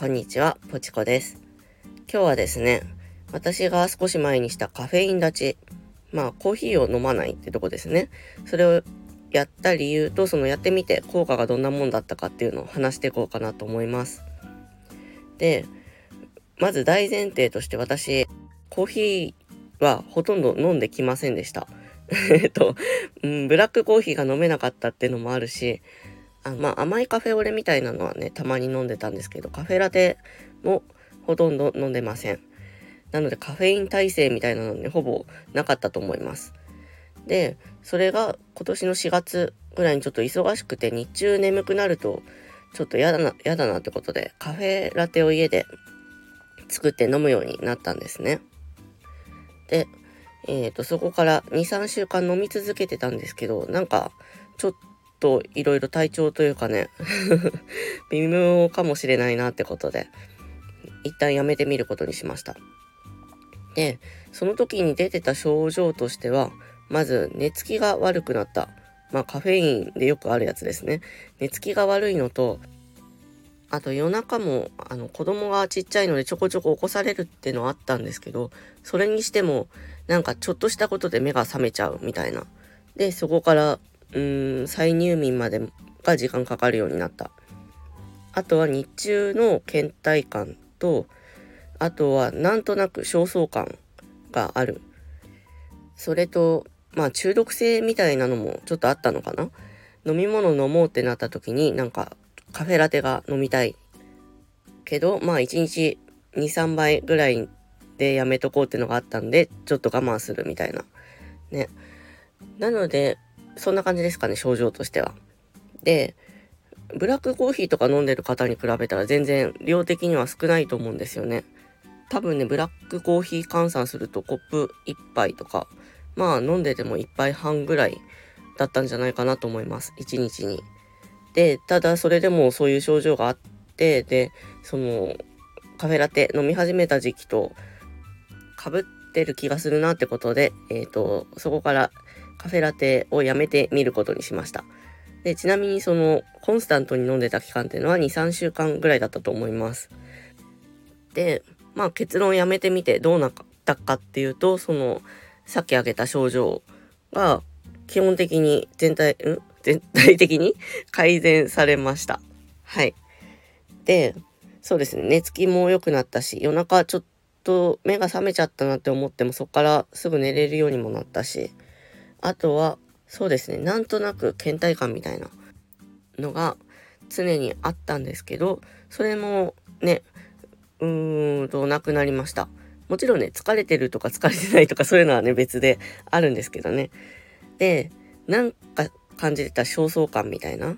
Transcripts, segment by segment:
こんにちは、ポチコです。今日はですね、私が少し前にしたカフェイン立ち、まあコーヒーを飲まないってとこですね。それをやった理由と、そのやってみて効果がどんなもんだったかっていうのを話していこうかなと思います。で、まず大前提として私、コーヒーはほとんど飲んできませんでした。えっと、うん、ブラックコーヒーが飲めなかったっていうのもあるし、あまあ甘いカフェオレみたいなのはね、たまに飲んでたんですけど、カフェラテもほとんど飲んでません。なのでカフェイン耐性みたいなのね、ほぼなかったと思います。で、それが今年の4月ぐらいにちょっと忙しくて、日中眠くなると、ちょっと嫌だな、嫌だなってことで、カフェラテを家で作って飲むようになったんですね。で、えっ、ー、と、そこから2、3週間飲み続けてたんですけど、なんか、ちょっとといろいろ体調というかね 微妙かもしれないなってことで、一旦やめてみることにしました。で、その時に出てた症状としては、まず寝つきが悪くなった。まあカフェインでよくあるやつですね。寝つきが悪いのと、あと夜中もあの子供がちっちゃいのでちょこちょこ起こされるってのあったんですけど、それにしてもなんかちょっとしたことで目が覚めちゃうみたいな。で、そこからうーん、再入眠までが時間かかるようになった。あとは日中の倦怠感と、あとはなんとなく焦燥感がある。それと、まあ中毒性みたいなのもちょっとあったのかな。飲み物飲もうってなった時になんかカフェラテが飲みたい。けど、まあ1日2、3杯ぐらいでやめとこうってのがあったんで、ちょっと我慢するみたいな。ね。なので、そんな感じですかね、症状としては。で、ブラックコーヒーとか飲んでる方に比べたら全然量的には少ないと思うんですよね。多分ね、ブラックコーヒー換算するとコップ1杯とか、まあ飲んでても1杯半ぐらいだったんじゃないかなと思います。1日に。で、ただそれでもそういう症状があって、で、そのカフェラテ飲み始めた時期と被ってる気がするなってことで、えっ、ー、と、そこからカフェラテをやめてみることにしました。で、ちなみにそのコンスタントに飲んでた期間っていうのは2、3週間ぐらいだったと思います。で、まあ結論やめてみてどうなったかっていうと、そのさっき挙げた症状が基本的に全体、ん？全体的に 改善されました。はい。で、そうですね、寝つきも良くなったし、夜中ちょっと目が覚めちゃったなって思ってもそこからすぐ寝れるようにもなったし、あとは、そうですね、なんとなく倦怠感みたいなのが常にあったんですけど、それもね、うーんとなくなりました。もちろんね、疲れてるとか疲れてないとかそういうのはね、別であるんですけどね。で、なんか感じてた焦燥感みたいな、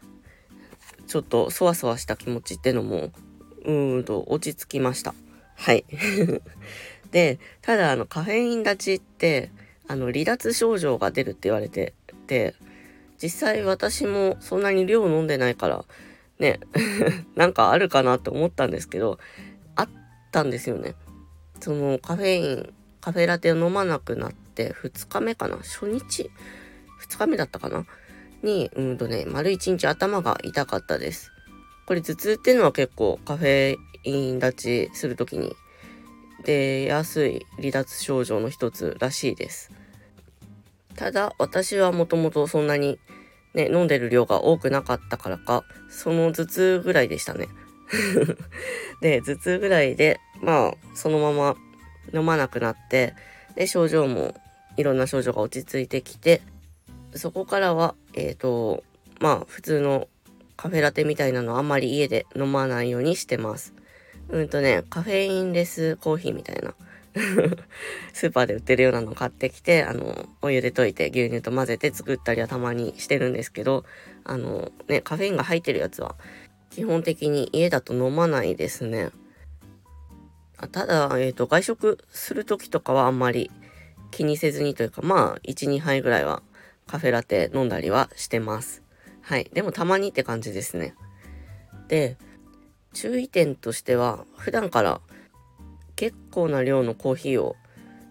ちょっとそわそわした気持ちってのも、うーんと落ち着きました。はい。で、ただあのカフェイン立ちって、あの離脱症状が出るって言われてて実際私もそんなに量飲んでないからね なんかあるかなって思ったんですけどあったんですよね。そのカフェインカフェラテを飲まなくなって2日目かな？初日？2日目だったかな？にうんとね丸1日頭が痛かったです。これ頭痛っていうのは結構カフェイン立ちする時に出やすい離脱症状の一つらしいです。ただ私はもともとそんなにね、飲んでる量が多くなかったからか、その頭痛ぐらいでしたね。で、頭痛ぐらいで、まあ、そのまま飲まなくなって、で、症状も、いろんな症状が落ち着いてきて、そこからは、えっ、ー、と、まあ、普通のカフェラテみたいなのあんまり家で飲まないようにしてます。うんとね、カフェインレスコーヒーみたいな。スーパーで売ってるようなの買ってきて、あの、お湯で溶いて牛乳と混ぜて作ったりはたまにしてるんですけど、あの、ね、カフェインが入ってるやつは、基本的に家だと飲まないですね。あただ、えっ、ー、と、外食する時とかはあんまり気にせずにというか、まあ、1、2杯ぐらいはカフェラテ飲んだりはしてます。はい。でもたまにって感じですね。で、注意点としては、普段から結構な量のコーヒーを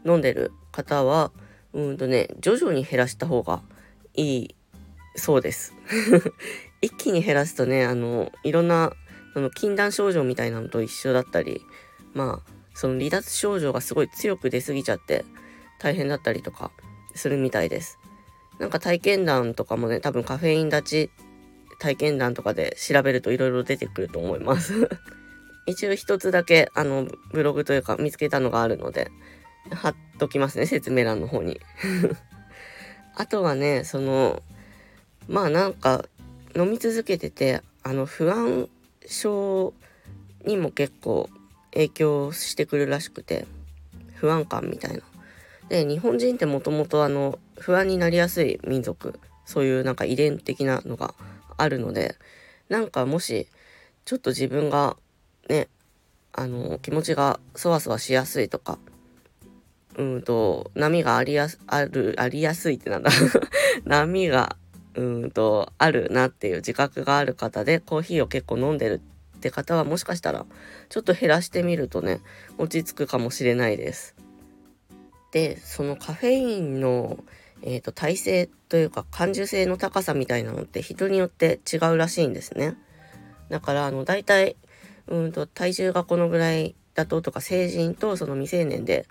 飲んでる方は、うんとね、徐々に減らした方がいいそうです。一気に減らすとね、あの、いろんなその禁断症状みたいなのと一緒だったり、まあ、その離脱症状がすごい強く出過ぎちゃって大変だったりとかするみたいです。なんか体験談とかもね、多分カフェイン立ち体験談とかで調べると色々出てくると思います 一応一つだけあのブログというか見つけたのがあるので貼っときますね説明欄の方に あとはねそのまあなんか飲み続けててあの不安症にも結構影響してくるらしくて不安感みたいな。で日本人ってもともとあの不安になりやすい民族そういうなんか遺伝的なのがあるのでなんかもしちょっと自分がねあの気持ちがそわそわしやすいとかうんと波がありやすあるありやすいってなんだ 波がうんとあるなっていう自覚がある方でコーヒーを結構飲んでるって方はもしかしたらちょっと減らしてみるとね落ち着くかもしれないです。でそのカフェインのえっ、ー、と、耐性というか感受性の高さみたいなのって人によって違うらしいんですね。だから、あの、大体、うんと、体重がこのぐらいだととか、成人とその未成年で、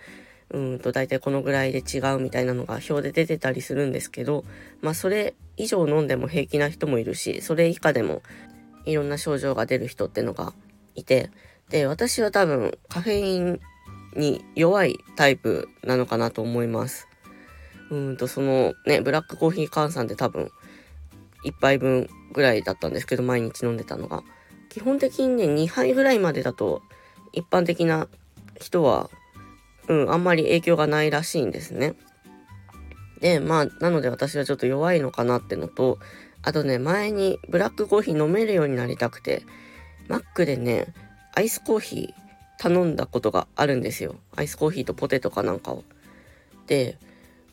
うんと、大体このぐらいで違うみたいなのが表で出てたりするんですけど、まあ、それ以上飲んでも平気な人もいるし、それ以下でもいろんな症状が出る人ってのがいて、で、私は多分カフェインに弱いタイプなのかなと思います。うんと、そのね、ブラックコーヒー換算で多分、1杯分ぐらいだったんですけど、毎日飲んでたのが。基本的にね、2杯ぐらいまでだと、一般的な人は、うん、あんまり影響がないらしいんですね。で、まあ、なので私はちょっと弱いのかなってのと、あとね、前にブラックコーヒー飲めるようになりたくて、マックでね、アイスコーヒー頼んだことがあるんですよ。アイスコーヒーとポテトかなんかを。で、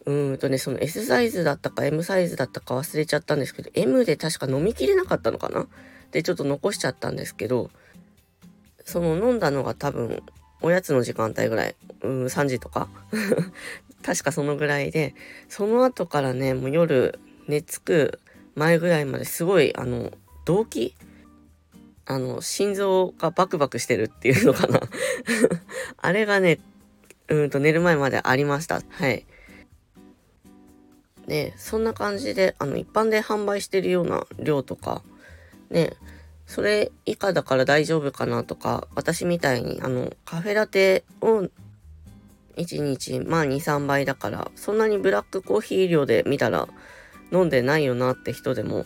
うんとね、その S サイズだったか M サイズだったか忘れちゃったんですけど、M で確か飲みきれなかったのかな？で、ちょっと残しちゃったんですけど、その飲んだのが多分、おやつの時間帯ぐらい、うん、3時とか 確かそのぐらいで、その後からね、もう夜寝つく前ぐらいまですごい、あの、動悸あの、心臓がバクバクしてるっていうのかな あれがね、うんと寝る前までありました。はい。で、そんな感じで、あの、一般で販売してるような量とか、ね、それ以下だから大丈夫かなとか、私みたいに、あの、カフェラテを1日、まあ2、3倍だから、そんなにブラックコーヒー量で見たら飲んでないよなって人でも、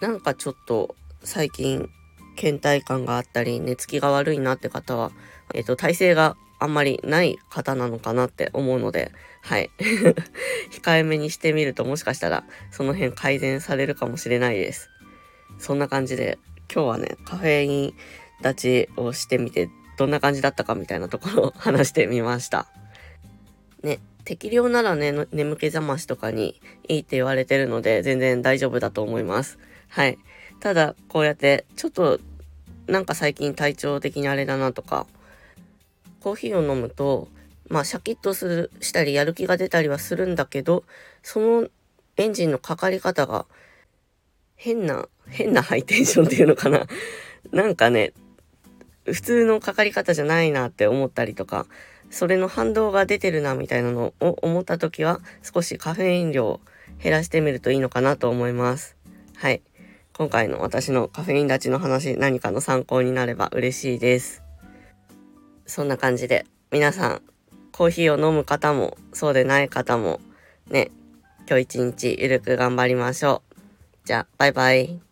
なんかちょっと最近倦怠感があったり、寝つきが悪いなって方は、えっ、と、体勢があんまりない方なのかなって思うので、はい。控えめにしてみるともしかしたらその辺改善されるかもしれないです。そんな感じで今日はね、カフェイン立ちをしてみてどんな感じだったかみたいなところを 話してみました。ね、適量ならね、眠気覚ましとかにいいって言われてるので全然大丈夫だと思います。はい。ただ、こうやってちょっとなんか最近体調的にあれだなとか、コーヒーを飲むと、まあ、シャキッとする、したり、やる気が出たりはするんだけど、そのエンジンのかかり方が、変な、変なハイテンションっていうのかな。なんかね、普通のかかり方じゃないなって思ったりとか、それの反動が出てるなみたいなのを思った時は、少しカフェイン量を減らしてみるといいのかなと思います。はい。今回の私のカフェイン立ちの話、何かの参考になれば嬉しいです。そんな感じで、皆さん、コーヒーを飲む方も、そうでない方も、ね、今日一日ゆるく頑張りましょう。じゃあ、バイバイ。